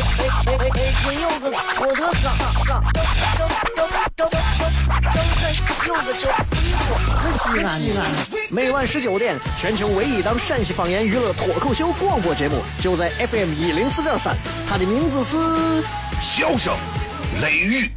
哎哎！今有个郭德纲，张张张张张张有个叫李波，西安西安。每晚十九点，全球唯一档陕西方言娱乐脱口秀广播节目，就在 FM 一零四点三。它的名字是《笑声雷雨》。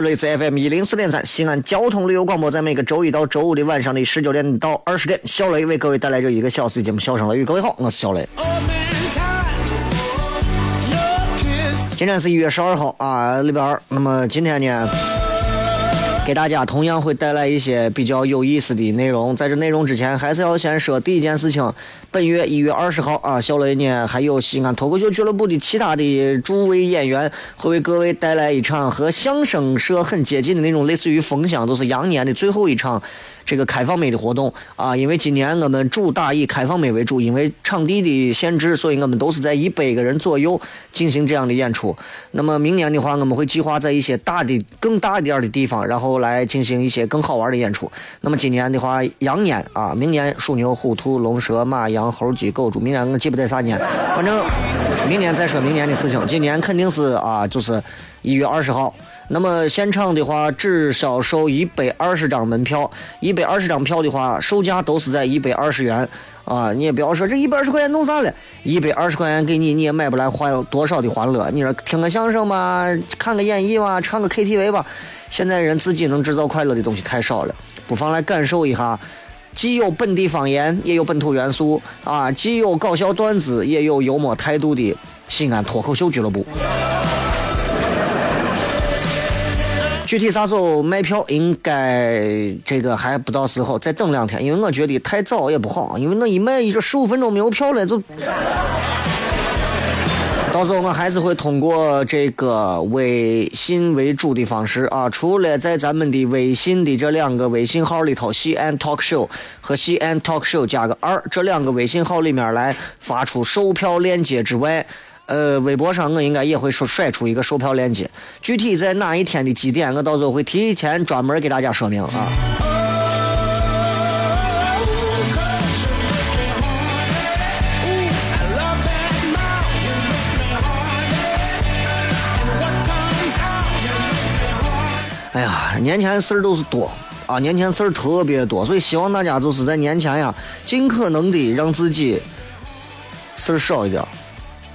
好了，各位好，这里是 FM 一零四点三西安交通旅游广播，在每个周一到周五的晚上的十九点到二十点，小雷为各位带来这一个小时的节目《笑声雷雨》。各位好，我是小雷。今天是一月十二号啊，礼拜二。那么今天呢？给大家同样会带来一些比较有意思的内容。在这内容之前，还是要先说第一件事情。本月一月二十号啊，小雷呢还有西安脱口秀俱乐部的其他的诸位演员，会为各位带来一场和相声社很接近的那种，类似于封箱，就是羊年的最后一场。这个开放麦的活动啊，因为今年我们主打以开放麦为主，因为场地的限制，所以我们都是在一百个人左右进行这样的演出。那么明年的话，我们会计划在一些大的、更大一点的地方，然后来进行一些更好玩的演出。那么今年的话，羊年啊，明年属牛、虎、兔、龙、蛇、马、羊、猴、鸡、狗、猪，明年我记不得啥年，反正明年再说明年的事情。今年肯定是啊，就是一月二十号。那么现场的话，只销售一百二十张门票，一百二十张票的话，售价都是在一百二十元啊！你也不要说这一百二十块钱弄啥了，一百二十块钱给你，你也买不来欢多少的欢乐。你说听个相声吧，看个演艺吧，唱个 KTV 吧，现在人自己能制造快乐的东西太少了，不妨来感受一下，既有本地方言，也有本土元素啊，既有搞笑段子，也有幽默态度的西安脱口秀俱乐部。具体啥时候卖票，应该这个还不到时候，再等两天，因为我觉得太早也不好，因为那一卖这十五分钟没有票了，就 到时候我还是会通过这个微信为主的方式啊，除了在咱们的微信的这两个微信号里头，西安 talk show 和西安 talk show 加个二这两个微信号里面来发出售票链接之外。呃，微博上我应该也会说甩出一个售票链接，具体在哪一天的几点，我到时候会提前专门给大家说明啊。哎呀，年前事儿都是多啊，年前事儿特别多，所以希望大家就是在年前呀，尽可能的让自己事儿少一点。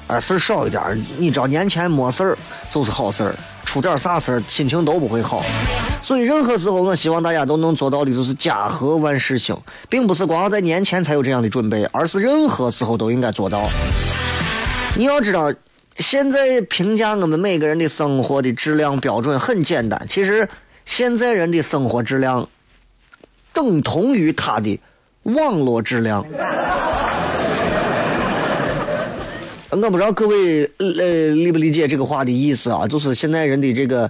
啊，事儿少一点你知道年前没事儿就是好事儿，出点啥事儿心情都不会好。所以任何时候，我希望大家都能做到的就是家和万事兴，并不是光要在年前才有这样的准备，而是任何时候都应该做到。你要知道，现在评价我们每个人的生活的质量标准很简单，其实现在人的生活质量等同于他的网络质量。我不知道各位呃理不理解这个话的意思啊？就是现在人的这个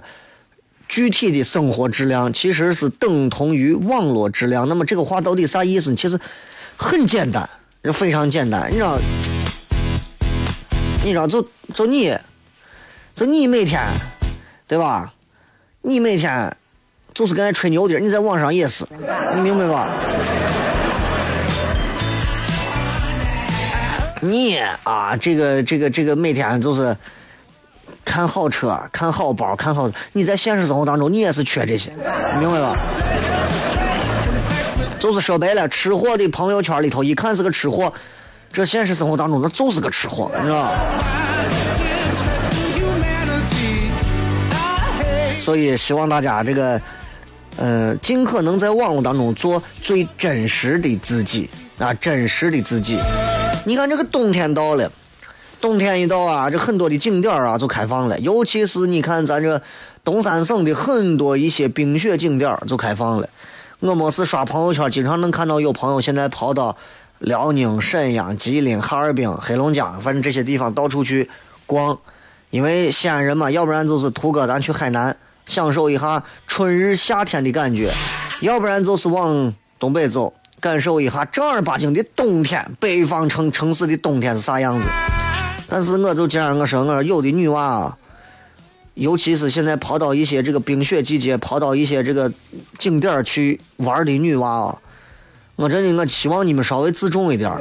具体的生活质量其实是等同于网络质量。那么这个话到底啥意思？其实很简单，非常简单。你知道？你知道？就就你，就你每天，对吧？你每天就是跟那吹牛的，你在网上也是，你明白吧？你啊，这个这个这个每天就是看好车、看好包、看好，你在现实生活当中你也是缺这些，明白吧？就是说白了，吃货的朋友圈里头一看是个吃货，这现实生活当中那就是个吃货，你知道吧？所以希望大家这个，呃，尽可能在网络当中做最真实的自己啊，真实的自己。你看这个冬天到了，冬天一到啊，这很多的景点啊就开放了，尤其是你看咱这东三省的很多一些冰雪景点就开放了。我没事刷朋友圈，经常能看到有朋友现在跑到辽宁、沈阳、吉林、哈尔滨、黑龙江，反正这些地方到处去逛。因为西安人嘛，要不然就是图个咱去海南享受一下春日夏天的感觉，要不然就是往东北走，感受一下正儿八经的冬天，北方城城市的冬天是啥样子。但是我就这样，我说我说有的女娃，尤其是现在跑到一些这个冰雪季节，跑到一些这个景点去玩的女娃啊，我真的我希望你们稍微自重一点。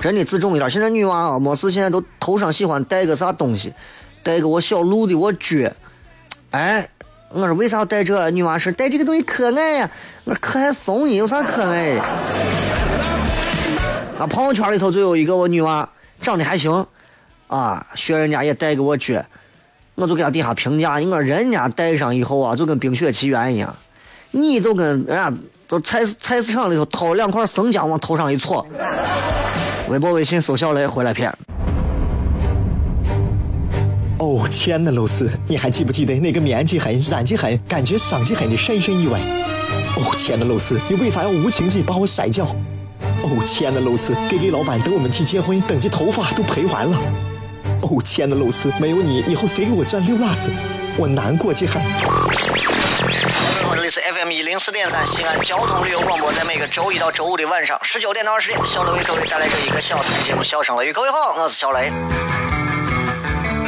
真的自重一点。现在女娃啊，没事现在都头上喜欢戴个啥东西，戴个我小鹿的我脚。哎，我说为啥要戴这？女娃说戴这个东西可爱呀。我说可爱怂你有啥可爱的？啊，朋友圈里头就有一个我女娃，长得还行，啊，学人家也戴个我撅，我就给她底下评价，你说人家戴上以后啊，就跟冰雪奇缘一样，你就跟人家就菜菜市场里头掏两块生姜往头上一戳。微博、微信搜小雷回来片。哦，亲爱的露丝，你还记不记得那个面积狠、染剂狠、感觉伤及狠的深深意外？哦，亲爱的露丝，你为啥要无情地把我甩掉？哦，亲爱的露丝给给老板等我们去结婚，等这头发都赔完了。哦，亲爱的露丝，没有你，以后谁给我赚溜辣子？我难过极了。这里是 FM 一零四点三西安交通旅游广播，在每个周一到周五的晚上十九点到二十点，小雷为各位带来这一个小时的节目《笑声雷雨》。各位好，我是小雷。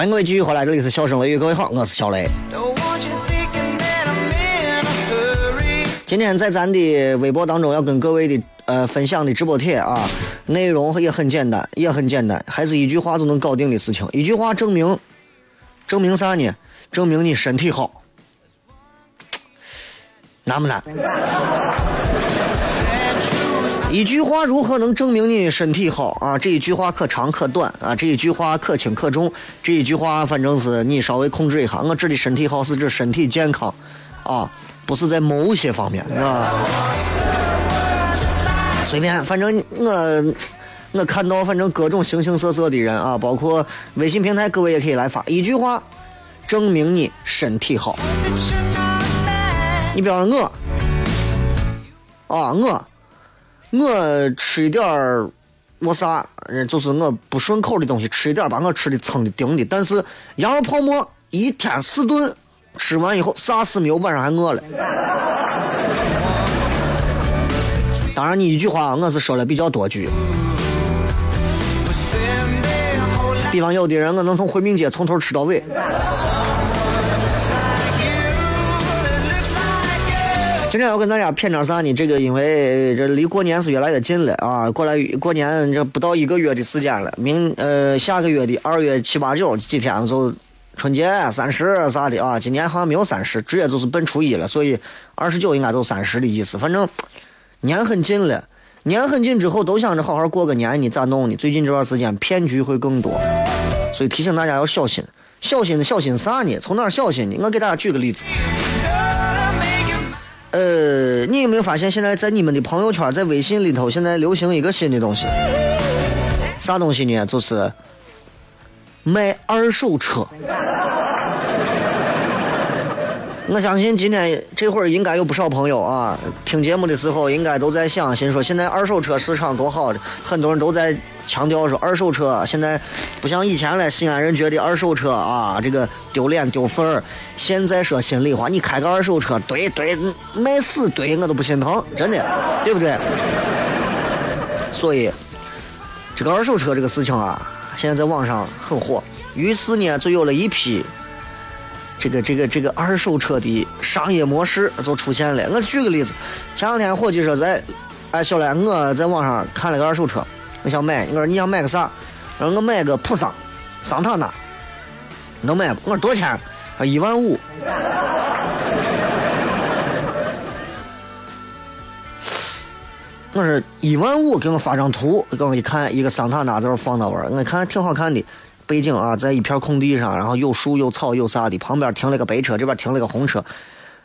欢迎各位继续回来，这里是笑声雷雨，各位好，我是小雷。今天在咱的微博当中要跟各位的呃分享的直播帖啊，内容也很简单，也很简单，还是一句话就能搞定的事情。一句话证明，证明啥呢？证明你身体好，难不难？一句话如何能证明你身体好啊？这一句话可长可短啊，这一句话可轻可重，这一句话反正是你稍微控制一下。我指的身体好是指身体健康啊。不是在某些方面，是吧？随便，反正我我看到，反正各种形形色色的人啊，包括微信平台，各位也可以来发一句话，证明你身体好。你比方说我，啊我我吃一点儿我啥，就是我不顺口的东西，吃一点把我吃的撑的顶的，但是羊肉泡馍一天四顿。吃完以后啥事没有，晚上还饿了。当然，你一句话我是说了比较多句。比方有的人我能从回民街从头吃到尾。今天要跟大家谝点啥呢？这个因为这离过年是越来越近了啊，过来过年这不到一个月的时间了，明呃下个月的二月七八九几天就。春节三十啥的啊，今年好像没有三十，直接就是奔初一了，所以二十九应该就三十的意思。反正年很近了，年很近之后都想着好好过个年，你咋弄呢？最近这段时间骗局会更多，所以提醒大家要小心，小心小心啥呢？从哪小心呢？我给大家举个例子，呃，你有没有发现现在在你们的朋友圈，在微信里头，现在流行一个新的东西，啥东西呢？就是。卖二手车，我相信今天这会儿应该有不少朋友啊，听节目的时候应该都在想，心说现在二手车市场多好的，很多人都在强调说二手车现在不像以前了，西安人觉得二手车啊这个丢脸丢份儿。现在说心里话，你开个二手车，怼怼，卖死怼我都不心疼，真的，对不对？所以这个二手车这个事情啊，现在在网上很火，于是呢就有了一批。这个这个这个二手车的商业模式就出现了。我举个例子，前两天伙计说在，哎，小来，我在网上看了个二手车，我想买。我说你想买个啥？我说我买个普桑，桑塔纳，能买不？我说多少钱？说一万五。我说一万五，给我发张图，给我一看，一个桑塔纳在这放那玩我看挺好看的。背景啊，在一片空地上，然后有树有草有啥的，旁边停了个白车，这边停了个红车。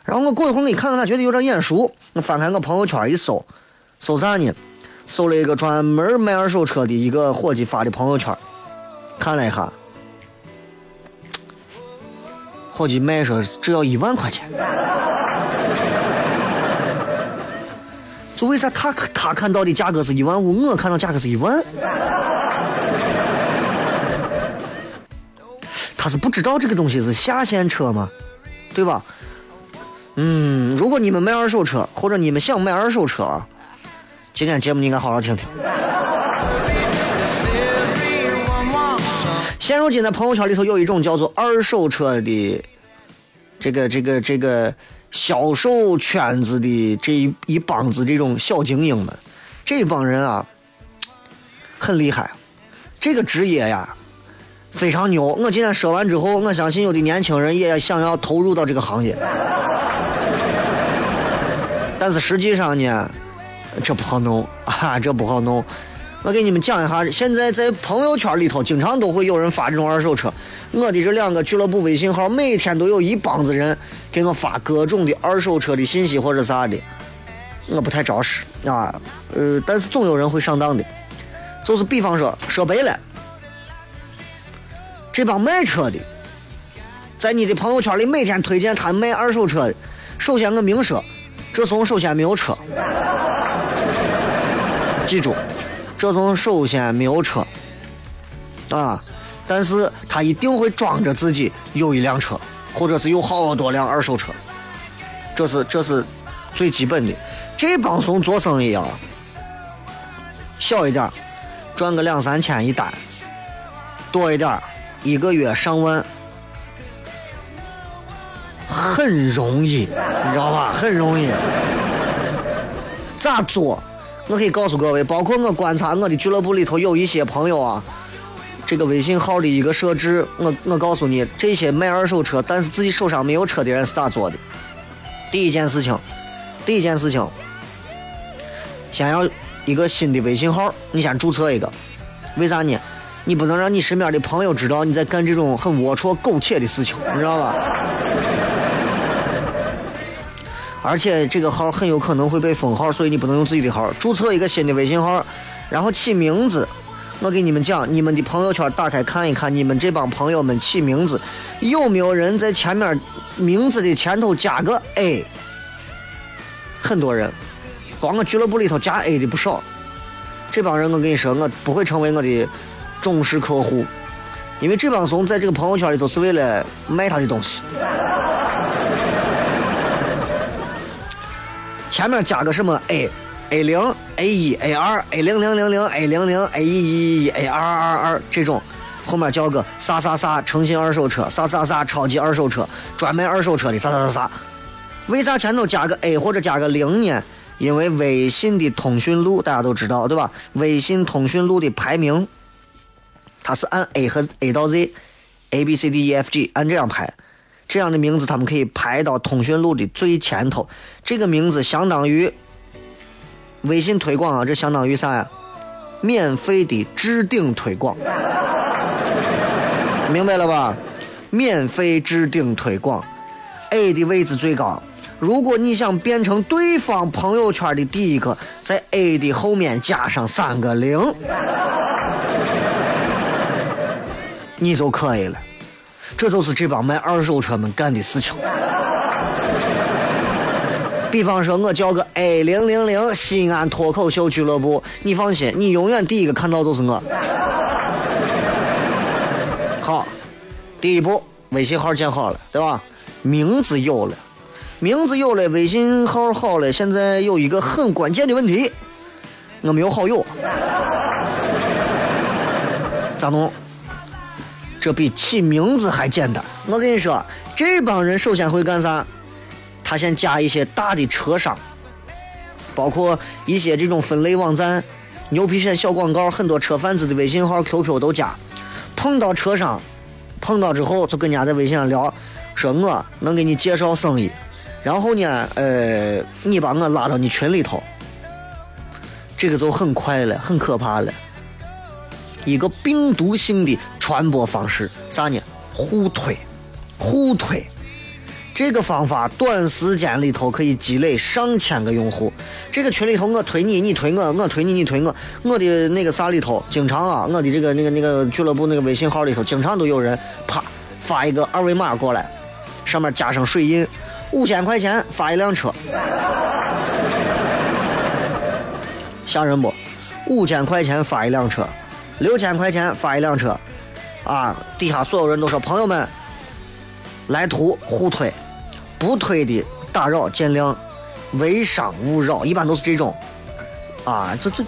然后我过一会儿，我一看看，他觉得有点眼熟。我翻开我朋友圈一搜，搜啥呢？搜了一个专门卖二手车的一个伙计发的朋友圈，看了一下，伙计卖说只要一万块钱。就为啥他他看到的价格是一万五，我看到价格是一万？他是不知道这个东西是下线车吗？对吧？嗯，如果你们卖二手车，或者你们想买二手车，今天节目你应该好好听听。现如今的朋友圈里头有一种叫做二手车的这个这个这个销售圈子的这一一帮子这种小精英们，这帮人啊很厉害，这个职业呀。非常牛！我今天说完之后，我相信有的年轻人也想要投入到这个行业，但是实际上呢，这不好弄啊，这不好弄。我给你们讲一下，现在在朋友圈里头，经常都会有人发这种二手车。我的这两个俱乐部微信号，每天都有一帮子人给我发各种的二手车的信息或者啥的，我不太着实啊。呃，但是总有人会上当的，就是比方说说白了。这帮卖车的，在你的朋友圈里每天推荐他卖二手车的。首先，我明说，这怂首先没有车，记住，这怂首先没有车啊。但是他一定会装着自己有一辆车，或者是有好多辆二手车。这是这是最基本的。这帮怂做生意啊，小一点赚个两三千一单，多一点一个月上万，很容易，你知道吧？很容易。咋做？我可以告诉各位，包括我观察我的俱乐部里头有一些朋友啊，这个微信号的一个设置，我我告诉你，这些卖二手车但是自己手上没有车的人是咋做的？第一件事情，第一件事情，先要一个新的微信号，你先注册一个，为啥呢？你不能让你身边的朋友知道你在干这种很龌龊、苟且的事情，你知道吧？而且这个号很有可能会被封号，所以你不能用自己的号。注册一个新的微信号，然后起名字。我给你们讲，你们的朋友圈打开看一看，你们这帮朋友们起名字有没有人在前面名字的前头加个 A？很多人，光我俱乐部里头加 A 的不少。这帮人，我跟你说，我不会成为我的。重视客户，因为这帮怂在这个朋友圈里都是为了卖他的东西。前面加个什么 A A 零 A 一 A 二 A 零零零零 A 零零 A 一一 A 二二二这种，后面叫个啥啥啥诚信二手车，啥啥啥超级二手车，专卖二手车的啥啥啥啥。为啥前头加个 A 或者加个零呢？因为微信的通讯录大家都知道对吧？微信通讯录的排名。它是按 A 和 A 到 Z，A B C D E F G 按这样排，这样的名字他们可以排到通讯录的最前头。这个名字相当于微信推广啊，这相当于啥呀？免费的置顶推广，明白了吧？免费置顶推广，A 的位置最高。如果你想变成对方朋友圈的第一个，在 A 的后面加上三个零。你就可以了，这就是这帮卖二手车们干的事情。比方说，我叫个 A 零零零西安脱口秀俱乐部，你放心，你永远第一个看到都是我。好，第一步，微信号建好了，对吧？名字有了，名字有了，微信号好了。现在有一个很关键的问题，我没有好友，咋弄？这比起名字还简单。我跟你说，这帮人首先会干啥？他先加一些大的车商，包括一些这种分类网站，牛皮癣小广告，很多车贩子的微信号、QQ 都加。碰到车商，碰到之后就跟人家在微信上聊，说我能给你介绍生意，然后呢，呃，你把我拉到你群里头，这个就很快了，很可怕了。一个病毒性的传播方式，啥呢？互推，互推，这个方法短时间里头可以积累上千个用户。这个群里头我推你，你推我，我推你，你推我。我的那个啥里头，经常啊，我的这个那个那个俱乐部那个微信号里头，经常都有人啪发一个二维码过来，上面加上水印，五千块钱发一辆车，吓人不？五千块钱发一辆车。六千块钱发一辆车，啊，底下所有人都说朋友们，来图互推，不推的打扰见谅，微商勿扰，一般都是这种，啊，这这，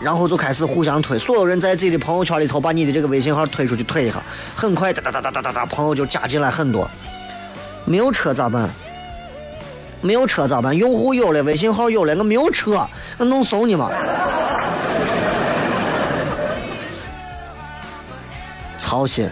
然后就开始互相推，所有人在自己的朋友圈里头把你的这个微信号推出去推一下，很快哒哒哒哒哒哒哒，朋友就加进来很多。没有车咋办？没有车咋办？用户有了，微信号有了，我没有车，我能怂你吗？操心！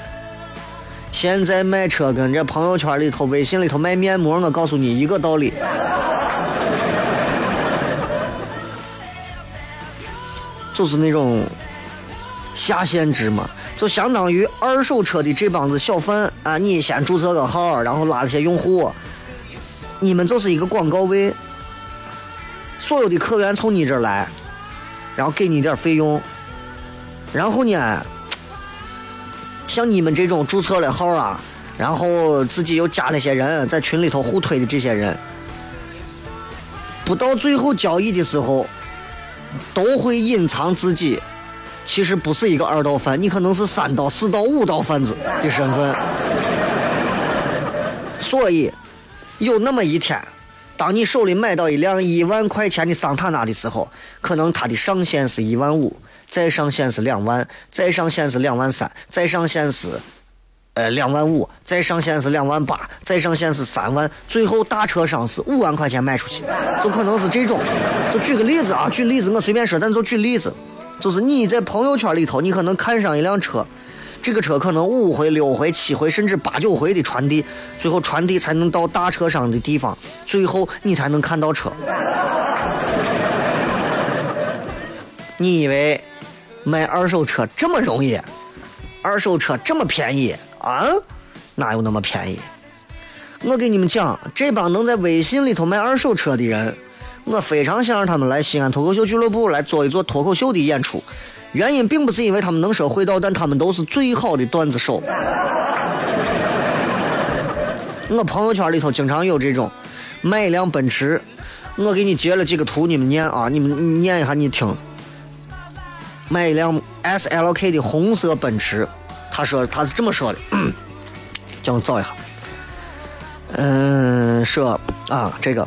现在卖车跟这朋友圈里头、微信里头卖面膜，我告诉你一个道理，就是那种下线值嘛，就相当于二手车的这帮子小贩啊，你先注册个号，然后拉了些用户，你们就是一个广告位，所有的客源从你这儿来，然后给你点费用，然后呢？像你们这种注册了号啊，然后自己又加了些人在群里头互推的这些人，不到最后交易的时候，都会隐藏自己，其实不是一个二道贩，你可能是三道、四道、五道贩子的身份。所以，有那么一天，当你手里买到一辆一万块钱的桑塔纳的时候，可能它的上限是一万五。再上限是两万，再上限是两万三，再上限是，呃两万五，再上限是两万八，再上限是三万，最后大车商是五万块钱卖出去，就可能是这种。就举个例子啊，举例子我随便说，但就举例子，就是你在朋友圈里头，你可能看上一辆车，这个车可能五回、六回、七回，甚至八九回的传递，最后传递才能到大车商的地方，最后你才能看到车。你以为？卖二手车这么容易，二手车这么便宜啊？哪有那么便宜？我给你们讲，这帮能在微信里头卖二手车的人，我非常想让他们来西安脱口秀俱乐部来做一做脱口秀的演出。原因并不是因为他们能说会道，但他们都是最好的段子手。我朋友圈里头经常有这种买一辆奔驰，我给你截了几个图，你们念啊，你们念一下，你听。买一辆 S L K 的红色奔驰，他说他是这么说的，叫我找一下。嗯，说啊，这个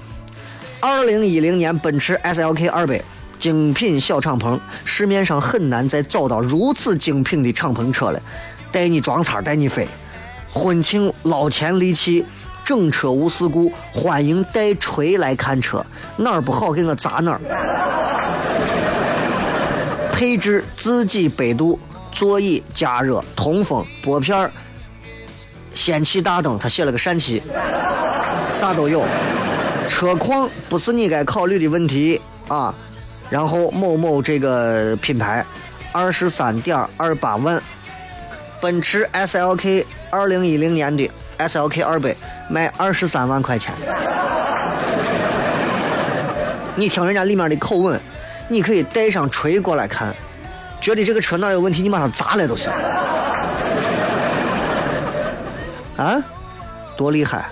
二零一零年奔驰 S L K 二百精品小敞篷，市面上很难再找到如此精品的敞篷车了，带你装叉带你飞，婚庆捞钱利器，整车无事故，欢迎带锤来看车，哪儿不好给我砸哪儿。配置自己百度，座椅加热、通风、拨片儿氙气大灯，他写了个氙气，啥都有。车况不是你该考虑的问题啊。然后某某这个品牌，二十三点二八万，奔驰 S L K 二零一零年的 S L K 二百卖二十三万块钱。你听人家里面的口吻。你可以带上锤过来看，觉得这个车哪有问题，你把它砸了都行。啊，多厉害，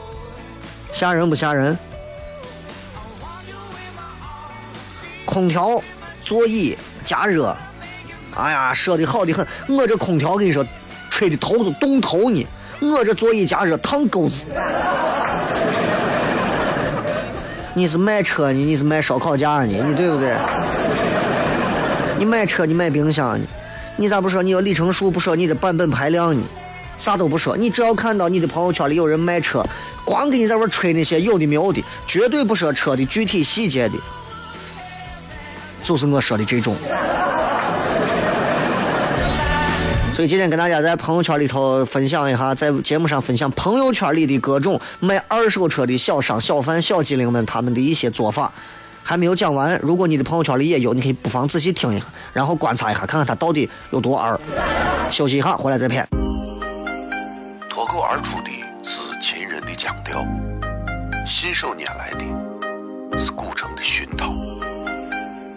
吓人不吓人？空调、座椅加热，哎呀，说的好的很。我这空调跟你说，吹的头都冻头呢。我这座椅加热烫钩子。你是卖车呢？你是卖烧烤架呢？你对不对？你买车，你买冰箱呢？你咋不说你有里程数？不说你的版本排量呢？啥都不说，你只要看到你的朋友圈里有人卖车，光给你在这吹那些有的没有的，绝对不说车的具体细节的，就是我说的这种。所以今天跟大家在朋友圈里头分享一下，在节目上分享朋友圈里的各种卖二手车的小商、小贩、小机灵们他们的一些做法，还没有讲完。如果你的朋友圈里也有，你可以不妨仔细听一下，然后观察一下，看看他到底有多二。休息一下，回来再片。脱口而出的是秦人的腔调，信手拈来的是古城的熏陶，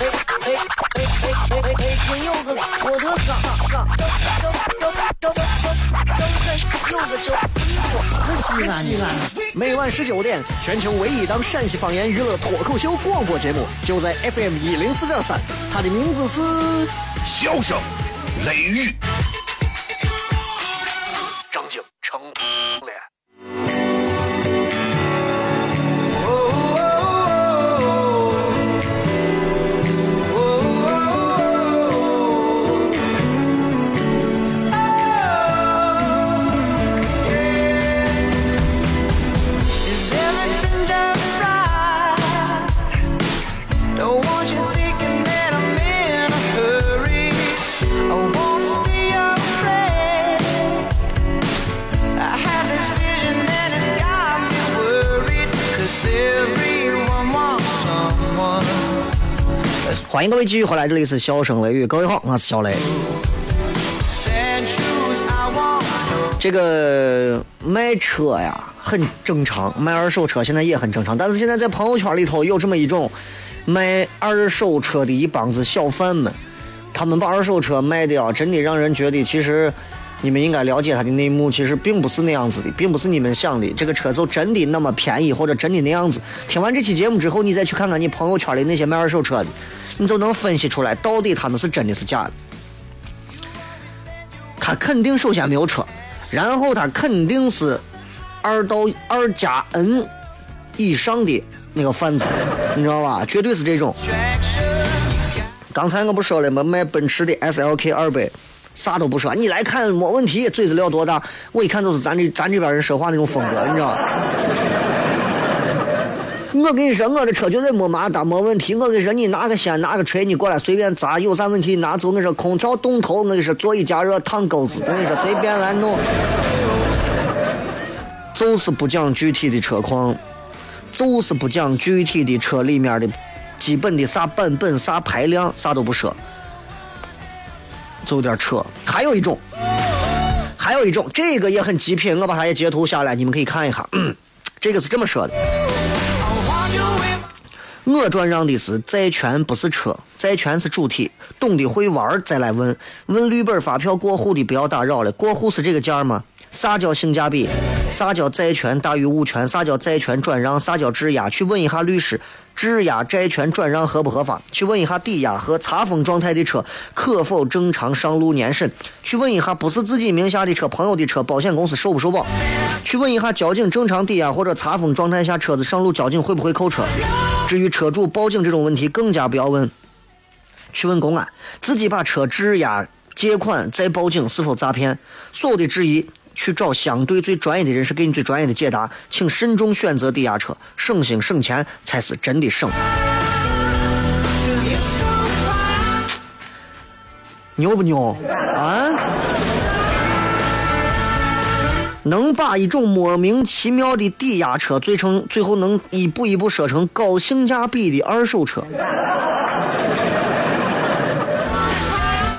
哎哎哎哎哎！今有个我的哥哥，有个叫衣服，可西安西安。每晚十九点，全球唯一档陕西方言娱乐脱口秀广播节目，就在 FM 一零四点三，它的名字是《笑声雷雨》。欢迎各位继续回来，这里是笑声雷雨，各位好，我是小雷。这个卖车呀，很正常，卖二手车现在也很正常。但是现在在朋友圈里头有这么一种卖二手车的一帮子小贩们，他们把二手车卖的啊，真的让人觉得，其实你们应该了解他的内幕，其实并不是那样子的，并不是你们想的，这个车就真的那么便宜，或者真的那样子。听完这期节目之后，你再去看看你朋友圈里那些卖二手车的。你就能分析出来，到底他们是真的是假的。他肯定首先没有车，然后他肯定是二到二加 N 以上的那个贩子，你知道吧？绝对是这种。刚才我不说了吗？卖奔驰的 SLK 二百，啥都不说，你来看没问题，嘴子料多大？我一看就是咱这咱这边人说话那种风格，你知道吧。我跟你说，我这车绝对没麻达，没问题。我跟你说，你拿个线，拿个锤，你过来随便砸，有啥问题拿走。我跟你说，空调冻头，我跟你说，座椅加热烫钩子，我跟你说，随便来弄。就是不讲具体的车况，就是不讲具体的车里面的基本的啥版本、啥排量，啥都不说。就点车，还有一种，还有一种，这个也很极品，我把它也截图下来，你们可以看一下。这个是这么说的。我转让的是债权，不是车。债权是主体，懂得会玩再来问。问绿本发票过户的不要打扰了。过户是这个价吗？啥叫性价比？啥叫债权大于物权？啥叫债权转让？啥叫质押？去问一下律师，质押债权转让合不合法？去问一下抵押和查封状态的车可否正常上路年审？去问一下不是自己名下的车，朋友的车，保险公司受不受保？去问一下交警正常抵押或者查封状态下车子上路，交警会不会扣车？至于车主报警这种问题，更加不要问。去问公安，自己把车质押借款再报警是否诈骗？所有的质疑，去找相对最专业的人士给你最专业的解答。请慎重选择抵押车，省心省钱才是真的省。牛不牛啊？能把一种莫名其妙的抵押车，最成最后能一步一步说成高性价比的二手车。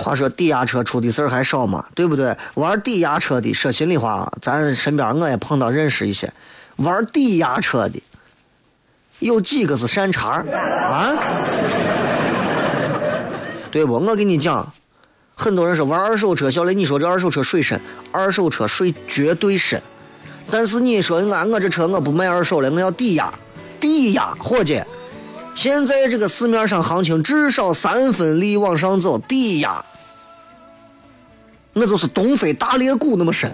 话说抵押车出的事儿还少吗？对不对？玩抵押车的，说心里话，咱身边我也碰到认识一些玩抵押车的，有几个是善茬啊？对不？我跟你讲，很多人说玩二手车，小雷，你说这二手车税深，二手车税绝对深。但是你说俺我这车我不卖二手了，我要抵押，抵押，伙计，现在这个市面上行情至少三分利往上走，抵押，那就是东非大裂谷那么深。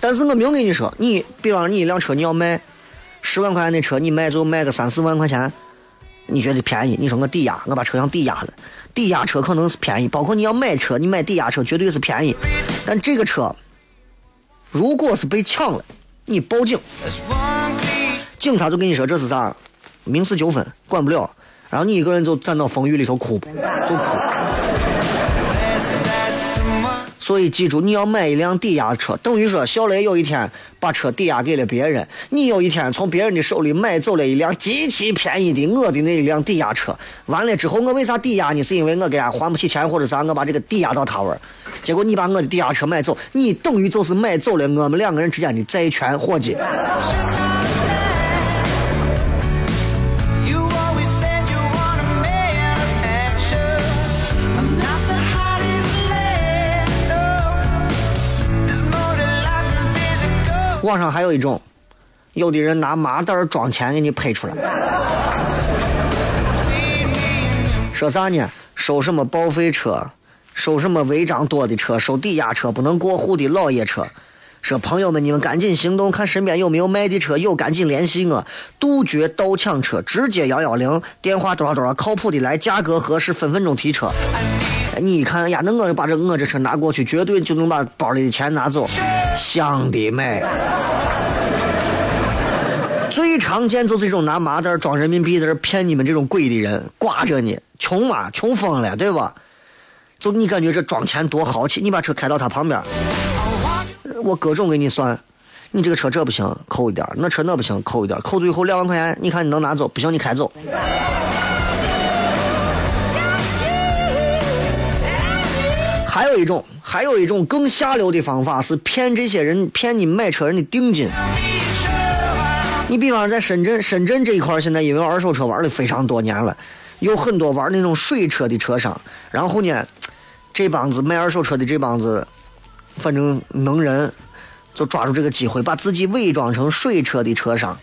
但是我明跟你说，你比方你一辆车你要卖十万块钱的车，你卖就卖个三四万块钱，你觉得便宜？你说我抵押，我把车上抵押了，抵押车可能是便宜，包括你要买车，你买抵押车绝对是便宜。但这个车如果是被抢了，你报警，警察就跟你说这是啥？民事纠纷，管不了，然后你一个人就站到风雨里头哭，就哭。所以记住，你要买一辆抵押车，等于说小雷有一天把车抵押给了别人，你有一天从别人的手里买走了一辆极其便宜的我的那一辆抵押车。完了之后，我为啥抵押呢？是因为我给他还不起钱或者啥，我把这个抵押到他那儿。结果你把我的抵押车？买走，你等于就是买走了我们两个人之间的债权，伙计。网上还有一种，有的人拿麻袋装钱给你拍出来，说啥呢？收什么报废车，收什么违章多的车，收抵押车，不能过户的老爷车。说朋友们，你们赶紧行动，看身边有没有卖的车，有赶紧联系我，杜绝盗抢车，直接幺幺零电话多少多少，靠谱的来，价格合适，分分钟提车。你看呀，那我把这我这车拿过去，绝对就能把包里的钱拿走。想得美！最常见就是这种拿麻袋装人民币在这骗你们这种鬼的人，挂着呢，穷嘛，穷疯了，对吧？就你感觉这装钱多豪气，你把车开到他旁边，我各种给你算，你这个车这不行，扣一点；那车那不行，扣一点，扣最后两万块钱，你看你能拿走？不行，你开走。还有一种，还有一种更下流的方法是骗这些人，骗你买车人的定金。你比方说在深圳，深圳这一块现在因为二手车玩的非常多年了，有很多玩那种水车的车商。然后呢，这帮子卖二手车的这帮子，反正能人，就抓住这个机会，把自己伪装成水车的车商。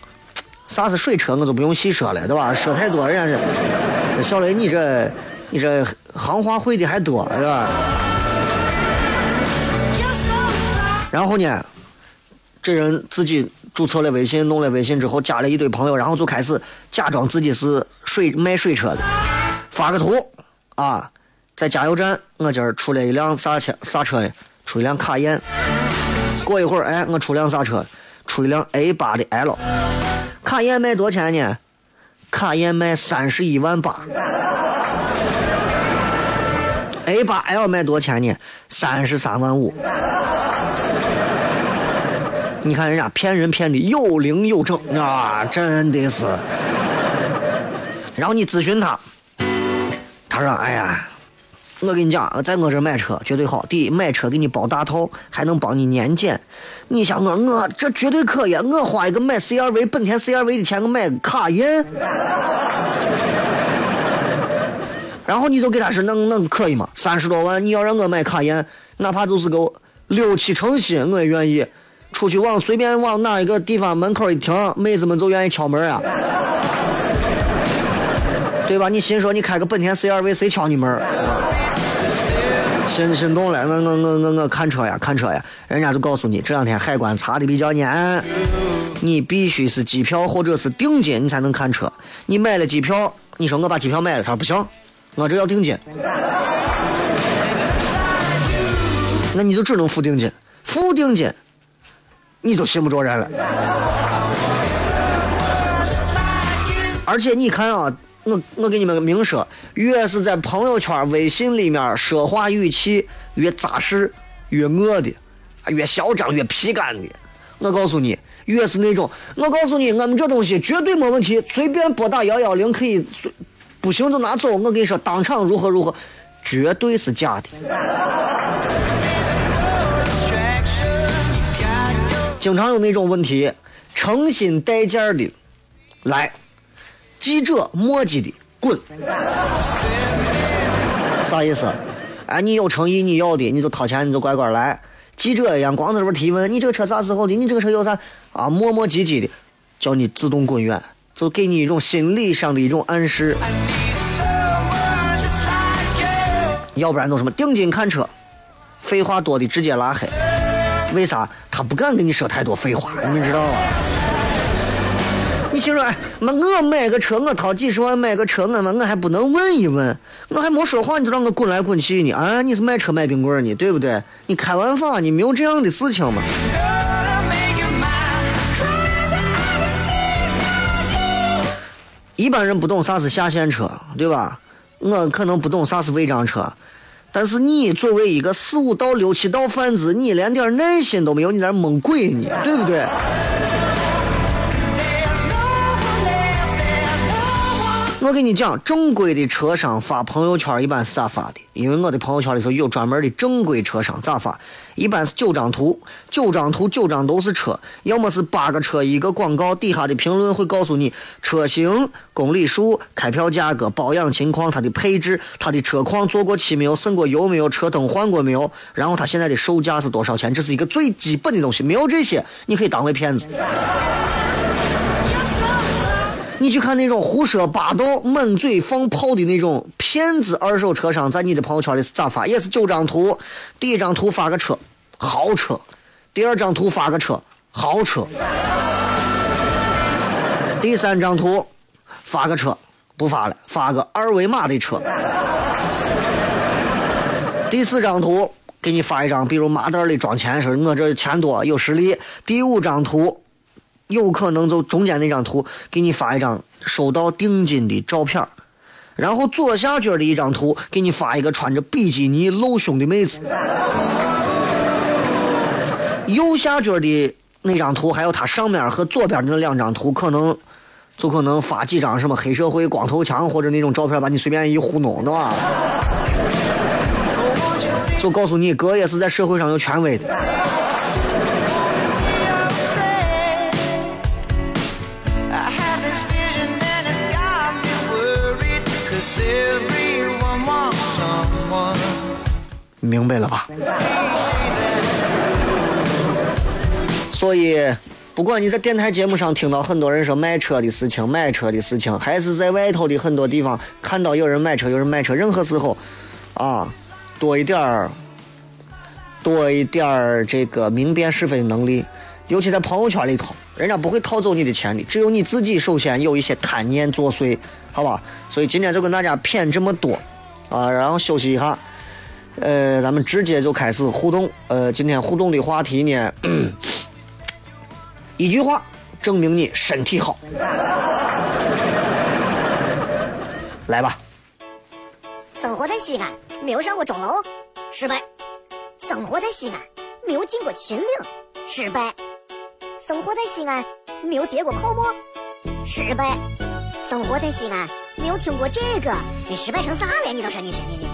啥是水车，我就不用细说了，对吧？说太多，人家是小雷，你这你这行话会的还多，是吧？然后呢，这人自己注册了微信，弄了微信之后加了一堆朋友，然后就开始假装自己是水卖水车的，发个图啊，在加油站，我今儿出了一辆啥车？啥车呢？出一辆卡宴。过一会儿，哎，我出辆啥车？出一辆 A 八的 L。卡宴卖多少钱呢？卡宴卖三十一万八。A 八 L 卖多少钱呢？三十三万五。你看人家骗人骗的有零有整啊，真的是。然后你咨询他，他说：“哎呀，我跟你讲，在我这买车绝对好。第一，买车给你包大套，还能帮你年检。你想我，我这绝对可以。我花一个买 CRV 本田 CRV 的钱，我买个卡宴。然后你就给他说，那那可以吗？三十多万，你要让我买卡宴，哪怕就是个六七成新，我也愿意。”出去往随便往哪一个地方门口一停，妹子们就愿意敲门啊，对吧？你心说你开个本田 CRV，谁敲你门？心心动了，我我我我我看车呀，看车呀，人家就告诉你这两天海关查的比较严，你必须是机票或者是定金，你才能看车。你买了机票，你说我把机票买了，他说不行，我这要定金，那你就只能付定金，付定金。你就信不着人了，而且你看啊，我我给你们明说，越是在朋友圈、微信里面说话语气越扎实、越恶的，越嚣张、越皮干的，我告诉你，越是那种，我告诉你，我们这东西绝对没问题，随便拨打幺幺零可以，不行就拿走。我跟你说，当场如何如何，绝对是假的。经常有那种问题，诚心带件的，来，记者墨迹的，滚！啥意思？哎，你有诚意，你要的你就掏钱，你就乖乖来。记者一样，光在这边提问，你这个车啥时候的？你这个车有啥？啊，磨磨唧唧的，叫你自动滚远，就给你一种心理上的一种暗示。要不然都什么定金看车，废话多的直接拉黑。为啥？他不敢跟你说太多废话，你知道吗？你心说，哎，那我买个车，我掏几十万买个车，我那我还不能问一问？我还没说话，你就让我滚来滚去呢？啊，你是卖车卖冰棍呢，对不对？你开玩笑，你没有这样的事情吗？一般人不懂啥是下线车，对吧？我可能不懂啥是违章车，但是你作为一个四五道、六七道贩子，你连点耐心都没有，你在那蒙鬼呢，对不对？我跟你讲，正规的车商发朋友圈一般是咋发的？因为我的朋友圈里头有专门的正规车商咋发？一般是九张图，九张图九张都是车，要么是八个车一个广告，底下的评论会告诉你车型、公里数、开票价格、保养情况、它的配置、它的车况做过漆没有、渗过油没有、车灯换过没有，然后它现在的售价是多少钱？这是一个最基本的东西，没有这些你可以当为骗子。你去看那种胡说八道、满嘴放炮的那种骗子二手车商，在你的朋友圈里是咋发？也是九张图，第一张图发个车，豪车；第二张图发个车，豪车；第三张图发个车，不发了，发个二维码的车；第四张图给你发一张，比如麻袋里装钱，说我这钱多有实力；第五张图。有可能就中间那张图给你发一张收到定金的照片然后左下角的一张图给你发一个穿着比基尼露胸的妹子，右下角的那张图还有它上面和左边的那两张图，可能就可能发几张什么黑社会光头强或者那种照片，把你随便一糊弄，对吧？就告诉你哥也是在社会上有权威的。明白了吧？所以，不管你在电台节目上听到很多人说卖车的事情、买车的事情，还是在外头的很多地方看到有人买车、有人卖车，任何时候，啊，多一点儿，多一点儿这个明辨是非的能力，尤其在朋友圈里头，人家不会套走你的钱的，只有你自己首先有一些贪念作祟，好吧？所以今天就跟大家谝这么多，啊，然后休息一下。呃，咱们直接就开始互动。呃，今天互动的话题呢，一句话证明你身体好，来吧。生活在西安，没有上过钟楼，失败；生活在西安，没有进过秦岭，失败；生活在西安，没有叠过泡沫，失败；生活在西安，没有听过这个，你失败成啥了？你倒是你，你你。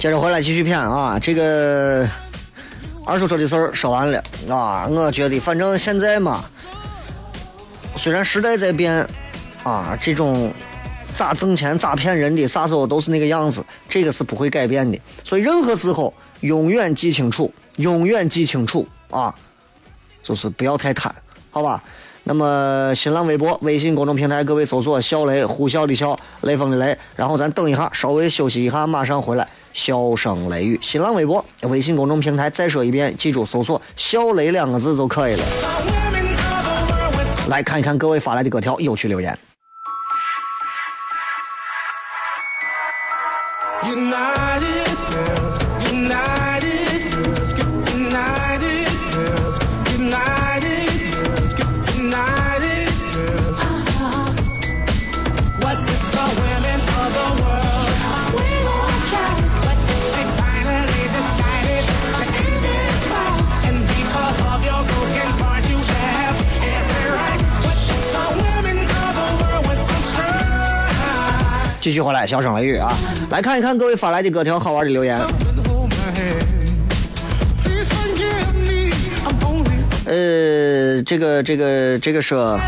接着回来继续骗啊！这个二手车的事儿说完了啊！我觉得反正现在嘛，虽然时代在变啊，这种咋挣钱咋骗人的啥时候都是那个样子，这个是不会改变的。所以任何时候永远记清楚，永远记清楚啊，就是不要太贪，好吧？那么新浪微博、微信公众平台，各位搜索“小雷”，呼啸的啸，雷锋的雷。然后咱等一下，稍微休息一下，马上回来。笑声雷雨，新浪微博、微信公众平台，再说一遍，记住搜索“小雷”两个字就可以了。来看一看各位发来的各条有趣留言。United 续回来，小声雷雨啊！来看一看各位发来的各条好玩的留言。呃，这个这个这个说，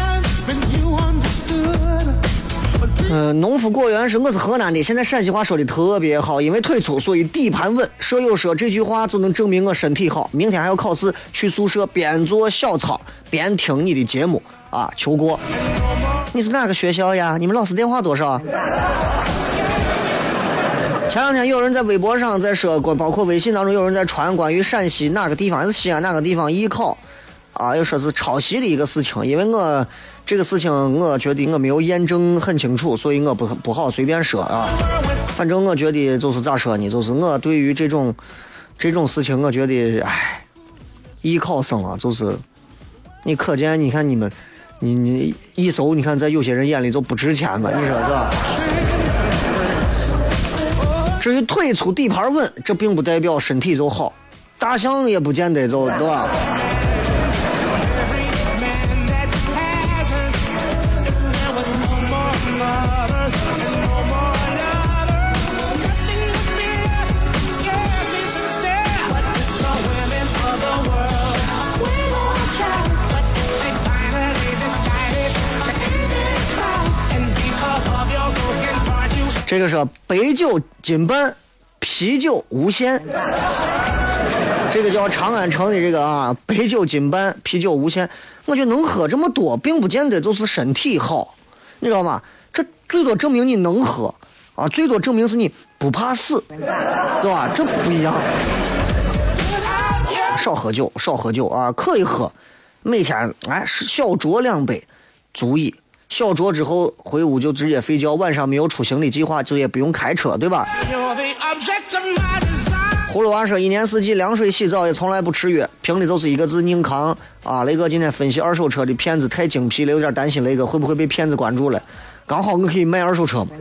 呃，农夫果园是我是河南的，现在陕西话说的特别好，因为腿粗，所以底盘稳。舍友说这句话就能证明我身体好。明天还要考试，去宿舍边做小操边听你的节目啊，求过。你是哪个学校呀？你们老师电话多少？前两天有人在微博上在说，关包括微信当中有人在传关于陕西哪个地方，是西安哪个地方艺考，啊，又说是抄袭的一个事情。因为我这个事情，我觉得我没有验证很清楚，所以我不不好随便说啊。反正我觉得就是咋说呢，就是我对于这种这种事情，我觉得，唉，艺考生啊，就是你可见，你看你们，你你一搜，你看在有些人眼里就不值钱吧，你说是吧？至于腿粗底盘稳，这并不代表身体就好，大象也不见得就对吧？这个是白酒金半，啤酒无限。这个叫长安城的这个啊，白酒金半，啤酒无限。我觉得能喝这么多，并不见得就是身体好，你知道吗？这最多证明你能喝啊，最多证明是你不怕死，对吧？这不一样。少喝酒，少喝酒啊，可以喝，每天哎小酌两杯，足以。小酌之后回屋就直接睡觉，晚上没有出行的计划，就也不用开车，对吧？葫芦娃说，一年四季凉水洗澡也从来不吃药，凭的就是一个字宁扛啊。雷哥今天分析二手车的骗子太精辟了，有点担心雷哥会不会被骗子关注了。刚好我可以卖二手车嘛。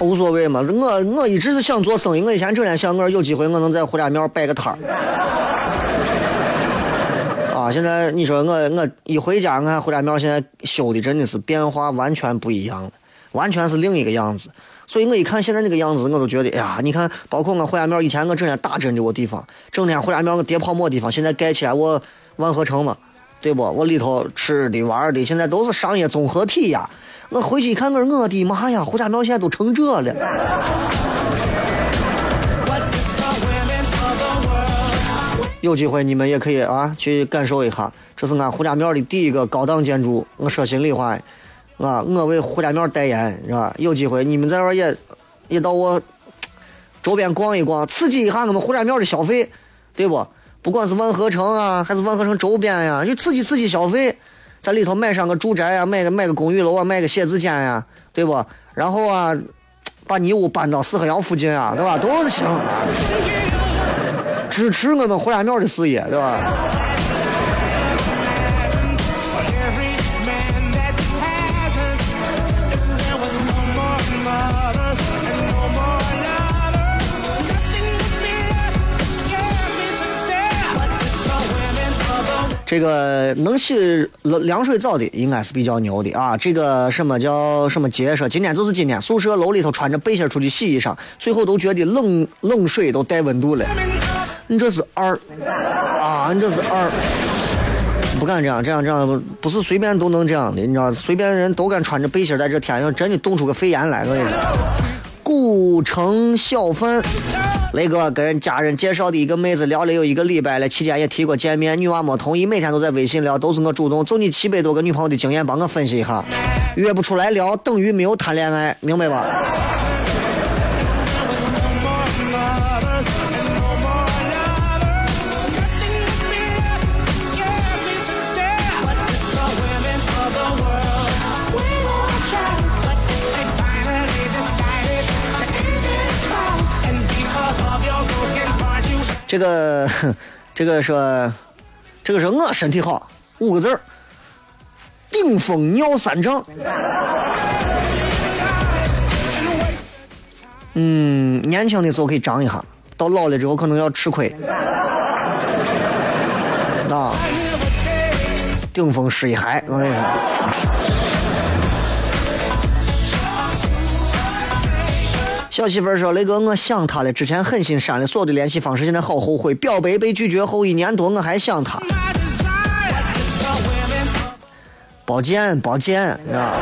无所谓嘛，我我一直是想做生意，我以前整天想我有机会我能在胡家庙摆个摊儿。啊，现在你说我我一回家，我看胡家庙现在修的真的是变化完全不一样了，完全是另一个样子。所以我一看现在这个样子，我都觉得，哎呀，你看，包括我胡家庙以前我整天打针的我地方，整天胡家庙我叠泡沫地方，现在盖起来我万和城嘛，对不？我里头吃的玩的，现在都是商业综合体呀。我回去一看，我说我的妈呀，胡家庙现在都成这了。有机会你们也可以啊去感受一下，这是俺胡家庙的第一个高档建筑。我说心里话，啊，我为胡家庙代言，是吧？有机会你们在这也也到我周边逛一逛，刺激一下我们胡家庙的消费，对不？不管是万和城啊，还是万和城周边呀，就刺激刺激消费，在里头买上个住宅呀，买个买个公寓楼啊，买个写字间呀，对不？然后啊，把你屋搬到四合院附近啊，对吧？都行。支持我们胡家庙的事业，对吧？这个能洗冷凉水澡的应该是比较牛的啊。这个什么叫什么节说，今天就是今天，宿舍楼里头穿着背心出去洗衣裳，最后都觉得冷冷水都带温度了。你这是二啊！你这是二，不敢这样，这样这样不是随便都能这样的，你知道，随便人都敢穿着背心在这天上，真的冻出个肺炎来，我跟你说。古城小贩。雷哥跟人家人介绍的一个妹子聊了有一个礼拜了，期间也提过见面，女娃没同意，每天都在微信聊，都是我主动。就你七百多个女朋友的经验，帮我分析一下，约不出来聊等于没有谈恋爱，明白吧？这个 这个说，这个说我身体好，五个字儿，顶风尿三丈。嗯，年轻的时候可以长一下，到老了之后可能要吃亏。啊，顶风湿一孩，我跟你说。小媳妇儿说：“雷哥，我想他了。之前狠心删了所有的联系方式，现在好后悔。表白被拒绝后一年多，我还想他。宝剑，宝剑啊！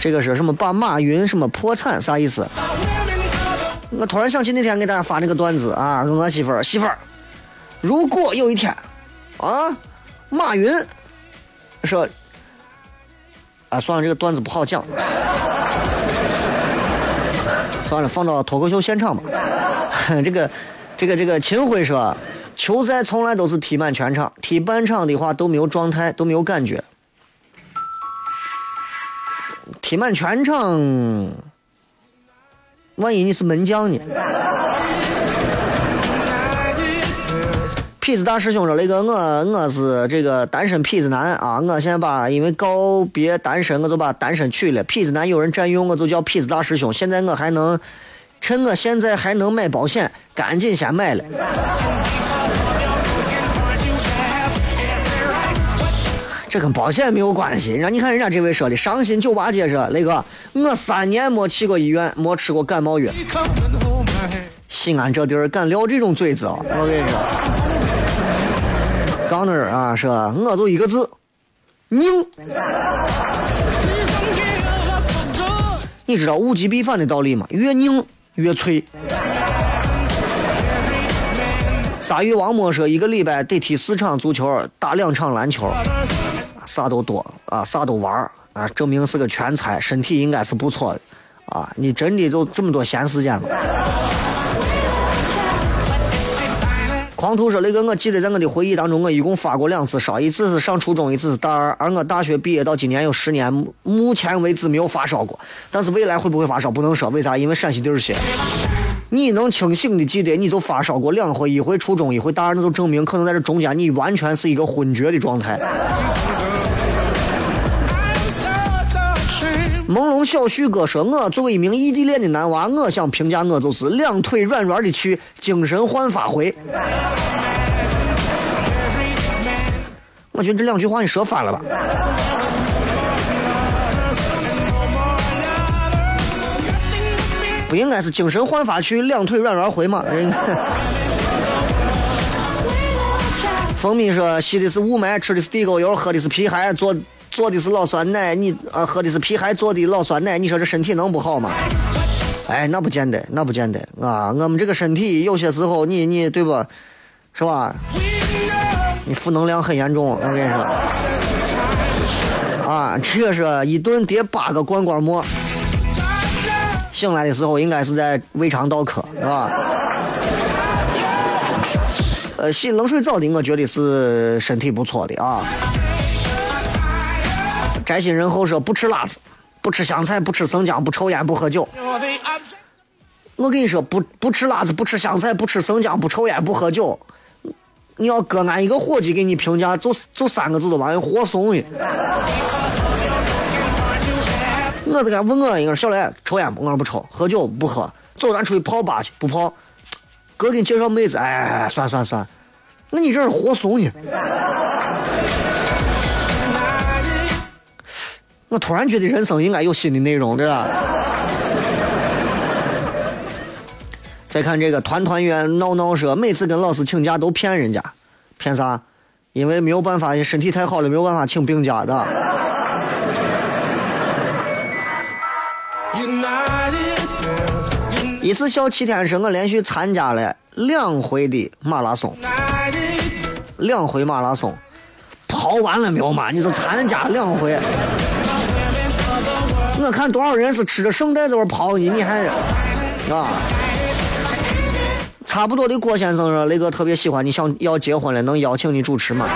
这个是什么？把马云什么破产啥意思？我突然想起那天给大家发那个段子啊，跟我媳妇儿，媳妇儿，如果有一天，啊，马云说，啊，算了，这个段子不好讲，算了，放到脱口秀现场吧。这个，这个，这个秦晖说，球赛从来都是踢满全场，踢半场的话都没有状态，都没有感觉。踢满全场，万一你是门将呢？痞子大师兄说：“雷哥，我我是这个单身痞子男啊！我现在把因为告别单身，我就把单身娶了。痞子男有人占用，我就叫痞子大师兄。现在我还能，趁我现在还能买保险，赶紧先买了。这跟保险没有关系。让你看人家这位说的，伤心酒吧街说，雷哥，我三年没去过医院，没吃过感冒药。西安这地儿敢撂这种嘴子啊！我跟你说，刚那儿啊，说我就一个字，拧。你知道物极必反的道理吗？越拧越脆。鲨鱼王墨说，一个礼拜得踢四场足球，打两场篮球，啥都多啊，啥都玩啊，证明是个全才，身体应该是不错的啊。你真的就这么多闲时间吗？狂徒说：“雷哥，我记得在我的回忆当中，我一共发过两次烧，一次是上初中，一次是大二。而我大学毕业到今年有十年，目前为止没有发烧过。但是未来会不会发烧不能说，为啥？因为陕西地儿些。你能清醒的记得你就发烧过两回，一回初中，一回大二，那就证明可能在这中间你完全是一个昏厥的状态。朦胧小旭哥说：“我作为一名异地恋的男娃，我想评价我就是两腿软软的去，精神焕发回。”我觉得这两句话你说反了吧？不应该是精神焕发去，两腿软软回吗？人蜂蜜说吸的是雾霾，吃的是地沟油，喝的是皮鞋，做做的是老酸奶，你啊喝的是皮孩做的老酸奶，你说这身体能不好吗？哎，那不见得，那不见得啊！我们这个身体有些时候你你对不，是吧？你负能量很严重，我跟你说。啊，这个是一顿叠八个罐罐馍，醒来的时候应该是在胃肠道科，是吧？呃，洗冷水澡的，我觉得是身体不错的啊。宅心仁厚说不吃辣子，不吃香菜，不吃生姜，不抽烟，不喝酒。我跟你说，不不吃辣子，不吃香菜，不吃生姜，不抽烟，不喝酒。你要搁俺一个伙计给你评价，就就三个字都完了，活怂的。我都敢问我一个小雷抽烟不？我说不抽，喝酒不喝，走咱出去泡吧去，不泡。哥给你介绍妹子，哎，算算算，那你这是活怂呢。我突然觉得人生应该有新的内容，对吧？再看这个团团圆闹闹说，每次跟老师请假都骗人家，骗啥？因为没有办法，身体太好了，没有办法请病假的。一次小七天是我连续参加了两回的马拉松，两回马拉松，跑完了没有嘛？你就参加两回。我看多少人是吃着圣代在那儿跑呢，你还啊？差不多的郭先生说，雷哥特别喜欢你，想要结婚了，能邀请你主持吗？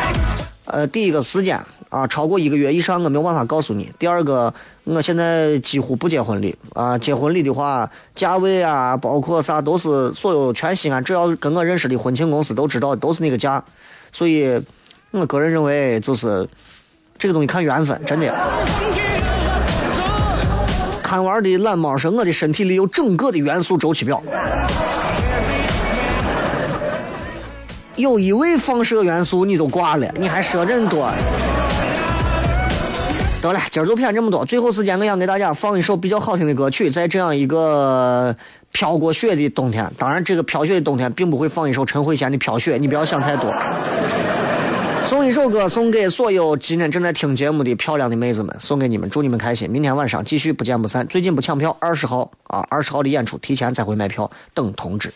呃，第一个时间啊，超过一个月以上，我没有办法告诉你。第二个，我现在几乎不结婚礼啊，结婚礼的话，价位啊，包括啥都是所有全西安只要跟我认识的婚庆公司都知道，都是那个价。所以，我个人认为就是这个东西看缘分，真的。贪玩的懒猫是我的身体里有整个的元素周期表。有一位放射元素你都挂了，你还说这么多？得了，今儿就骗这么多。最后时间，我想给大家放一首比较好听的歌曲，在这样一个飘过雪的冬天，当然这个飘雪的冬天并不会放一首陈慧娴的《飘雪》，你不要想太多。送一首歌送给所有今天正在听节目的漂亮的妹子们，送给你们，祝你们开心。明天晚上继续不见不散。最近不抢票，二十号啊，二十号的演出提前才会卖票，等通知。